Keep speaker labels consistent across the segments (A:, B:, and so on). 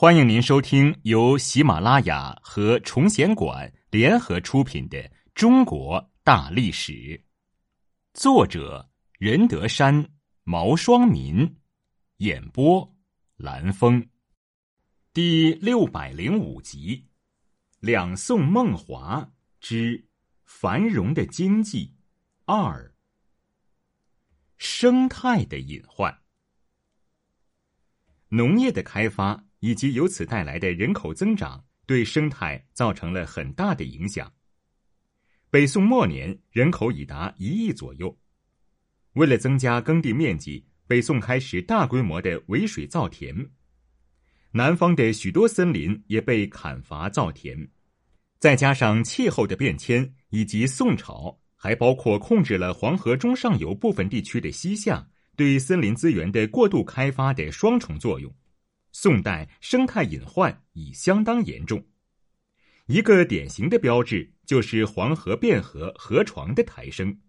A: 欢迎您收听由喜马拉雅和崇贤馆联合出品的《中国大历史》，作者任德山、毛双民，演播蓝峰，第六百零五集：两宋梦华之繁荣的经济二，生态的隐患，农业的开发。以及由此带来的人口增长，对生态造成了很大的影响。北宋末年，人口已达一亿左右。为了增加耕地面积，北宋开始大规模的围水造田。南方的许多森林也被砍伐造田。再加上气候的变迁，以及宋朝还包括控制了黄河中上游部分地区的西夏，对森林资源的过度开发的双重作用。宋代生态隐患已相当严重，一个典型的标志就是黄河汴河河床的抬升。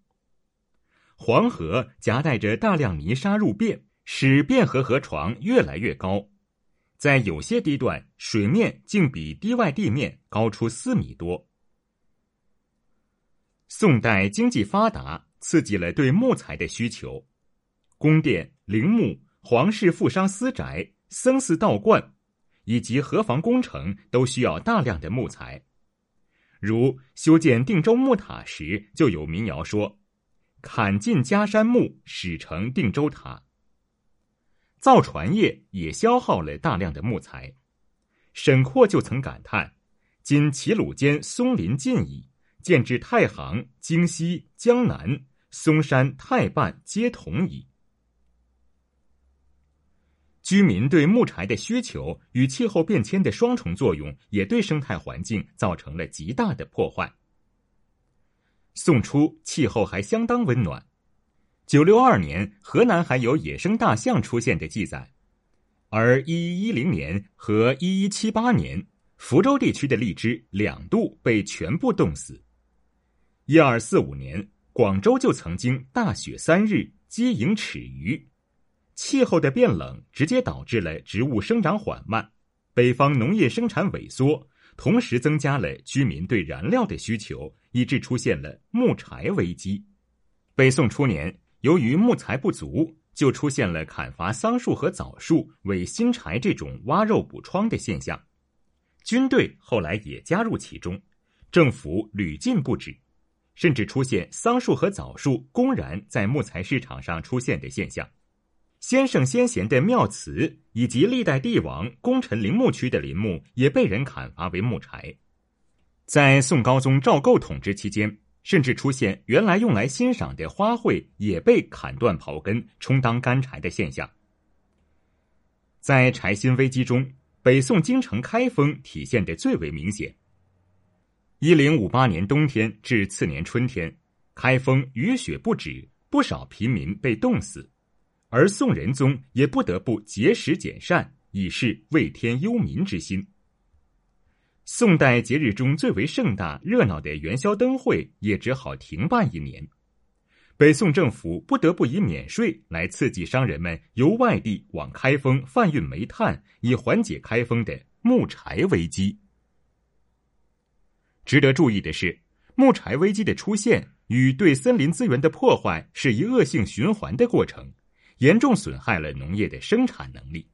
A: 黄河夹带着大量泥沙入汴，使汴河河床越来越高，在有些地段水面竟比堤外地面高出四米多。宋代经济发达，刺激了对木材的需求，宫殿、陵墓、皇室富商私宅。僧寺道观，以及河防工程都需要大量的木材。如修建定州木塔时，就有民谣说：“砍尽家山木，始成定州塔。”造船业也消耗了大量的木材。沈括就曾感叹：“今齐鲁间松林尽矣，建至太行、京西、江南，嵩山、太半皆同矣。”居民对木柴的需求与气候变迁的双重作用，也对生态环境造成了极大的破坏。宋初气候还相当温暖，九六二年河南还有野生大象出现的记载，而一一一零年和一一七八年，福州地区的荔枝两度被全部冻死。一二四五年，广州就曾经大雪三日，积盈尺余。气候的变冷直接导致了植物生长缓慢，北方农业生产萎缩，同时增加了居民对燃料的需求，以致出现了木柴危机。北宋初年，由于木材不足，就出现了砍伐桑树和枣树为新柴这种挖肉补疮的现象。军队后来也加入其中，政府屡禁不止，甚至出现桑树和枣树公然在木材市场上出现的现象。先圣先贤的庙祠以及历代帝王功臣陵墓区的陵墓也被人砍伐为木柴。在宋高宗赵构统治期间，甚至出现原来用来欣赏的花卉也被砍断刨根充当干柴的现象。在柴薪危机中，北宋京城开封体现的最为明显。一零五八年冬天至次年春天，开封雨雪不止，不少平民被冻死。而宋仁宗也不得不节食减膳，以示为天忧民之心。宋代节日中最为盛大热闹的元宵灯会也只好停办一年。北宋政府不得不以免税来刺激商人们由外地往开封贩运煤炭，以缓解开封的木柴危机。值得注意的是，木柴危机的出现与对森林资源的破坏是一恶性循环的过程。严重损害了农业的生产能力。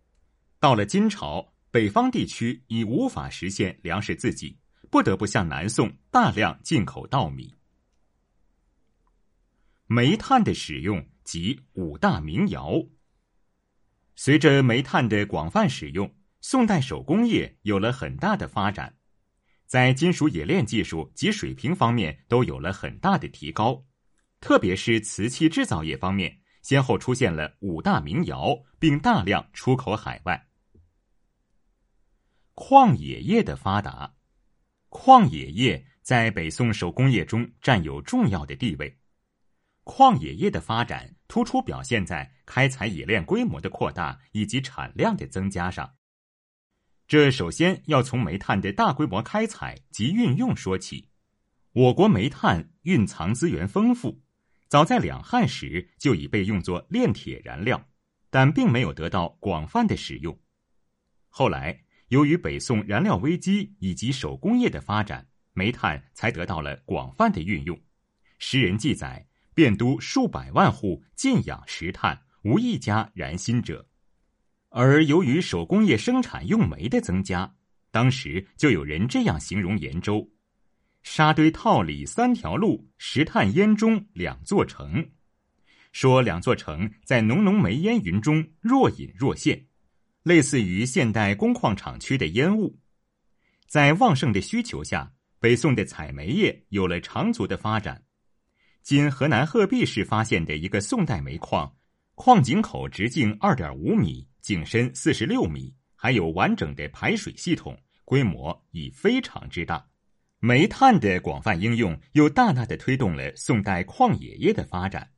A: 到了金朝，北方地区已无法实现粮食自给，不得不向南宋大量进口稻米。煤炭的使用及五大名窑。随着煤炭的广泛使用，宋代手工业有了很大的发展，在金属冶炼技术及水平方面都有了很大的提高，特别是瓷器制造业方面。先后出现了五大名窑，并大量出口海外。矿冶业的发达，矿冶业在北宋手工业中占有重要的地位。矿冶业的发展突出表现在开采冶炼规模的扩大以及产量的增加上。这首先要从煤炭的大规模开采及运用说起。我国煤炭蕴藏资源丰富。早在两汉时就已被用作炼铁燃料，但并没有得到广泛的使用。后来由于北宋燃料危机以及手工业的发展，煤炭才得到了广泛的运用。诗人记载，汴都数百万户尽养石炭，无一家燃薪者。而由于手工业生产用煤的增加，当时就有人这样形容延州：沙堆套里三条路，石炭烟中两座城。说两座城在浓浓煤烟云中若隐若现，类似于现代工矿厂区的烟雾。在旺盛的需求下，北宋的采煤业有了长足的发展。今河南鹤壁市发现的一个宋代煤矿，矿井口直径二点五米，井深四十六米，还有完整的排水系统，规模已非常之大。煤炭的广泛应用，又大大的推动了宋代矿冶业的发展。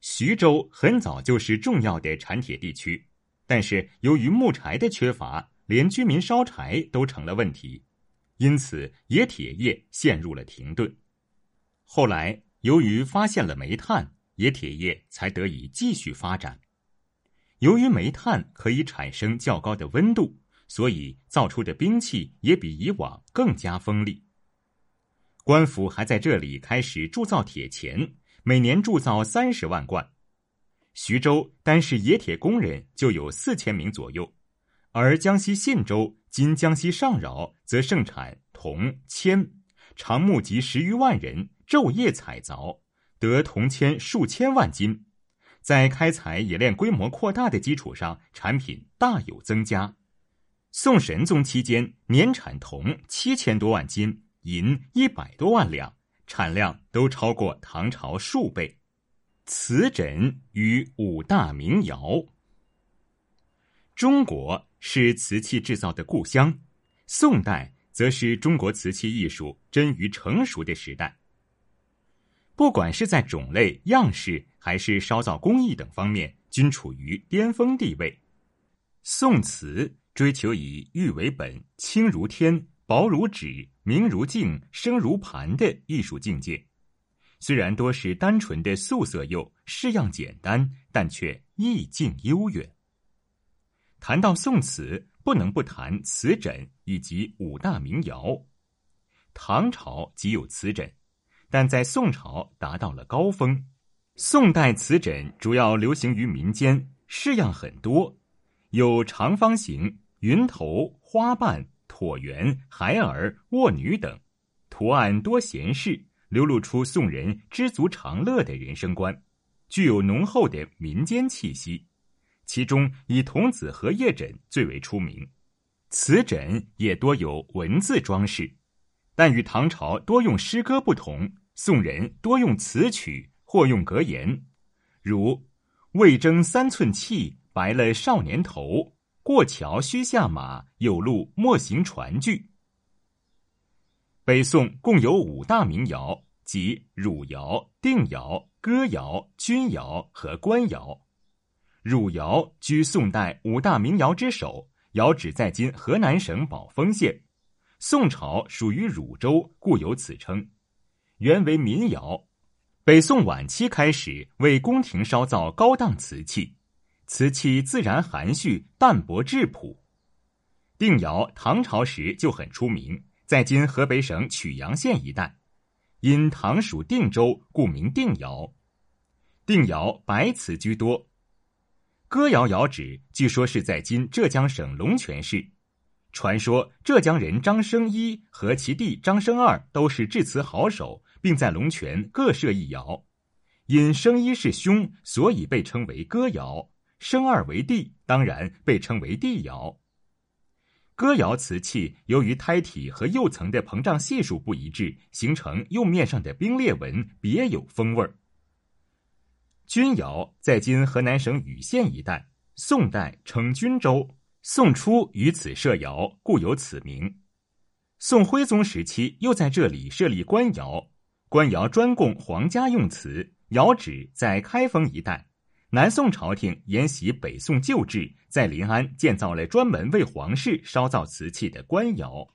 A: 徐州很早就是重要的产铁地区，但是由于木柴的缺乏，连居民烧柴都成了问题，因此冶铁业陷入了停顿。后来由于发现了煤炭，冶铁业才得以继续发展。由于煤炭可以产生较高的温度，所以造出的兵器也比以往更加锋利。官府还在这里开始铸造铁钳。每年铸造三十万贯，徐州单是冶铁工人就有四千名左右，而江西信州（今江西上饶）则盛产铜铅，常募集十余万人昼夜采凿，得铜铅数千万斤。在开采冶炼规模扩大的基础上，产品大有增加。宋神宗期间，年产铜七千多万斤，银一百多万两。产量都超过唐朝数倍。瓷枕与五大名窑。中国是瓷器制造的故乡，宋代则是中国瓷器艺术臻于成熟的时代。不管是在种类、样式，还是烧造工艺等方面，均处于巅峰地位。宋瓷追求以玉为本，轻如天。薄如纸，明如镜，声如盘的艺术境界，虽然多是单纯的素色釉，式样简单，但却意境悠远。谈到宋瓷，不能不谈瓷枕以及五大名窑。唐朝即有瓷枕，但在宋朝达到了高峰。宋代瓷枕主要流行于民间，式样很多，有长方形、云头、花瓣。椭圆、孩儿、卧女等图案多闲适，流露出宋人知足常乐的人生观，具有浓厚的民间气息。其中以童子荷叶枕最为出名，此枕也多有文字装饰。但与唐朝多用诗歌不同，宋人多用词曲或用格言，如“未争三寸气，白了少年头。”过桥须下马，有路莫行船具。北宋共有五大名窑，即汝窑、定窑、歌窑、钧窑和官窑。汝窑居宋代五大名窑之首，窑址在今河南省宝丰县。宋朝属于汝州，故有此称。原为民窑，北宋晚期开始为宫廷烧造高档瓷器。瓷器自然含蓄、淡泊质朴。定窑唐朝时就很出名，在今河北省曲阳县一带，因唐属定州，故名定窑。定窑白瓷居多。歌窑窑址据说是在今浙江省龙泉市。传说浙江人张生一和其弟张生二都是制瓷好手，并在龙泉各设一窑。因生一是兄，所以被称为歌窑。生二为帝，当然被称为帝窑。歌窑瓷器由于胎体和釉层的膨胀系数不一致，形成釉面上的冰裂纹，别有风味儿。钧窑在今河南省禹县一带，宋代称钧州，宋初于此设窑，故有此名。宋徽宗时期又在这里设立官窑，官窑专供皇家用瓷，窑址在开封一带。南宋朝廷沿袭北宋旧制，在临安建造了专门为皇室烧造瓷器的官窑。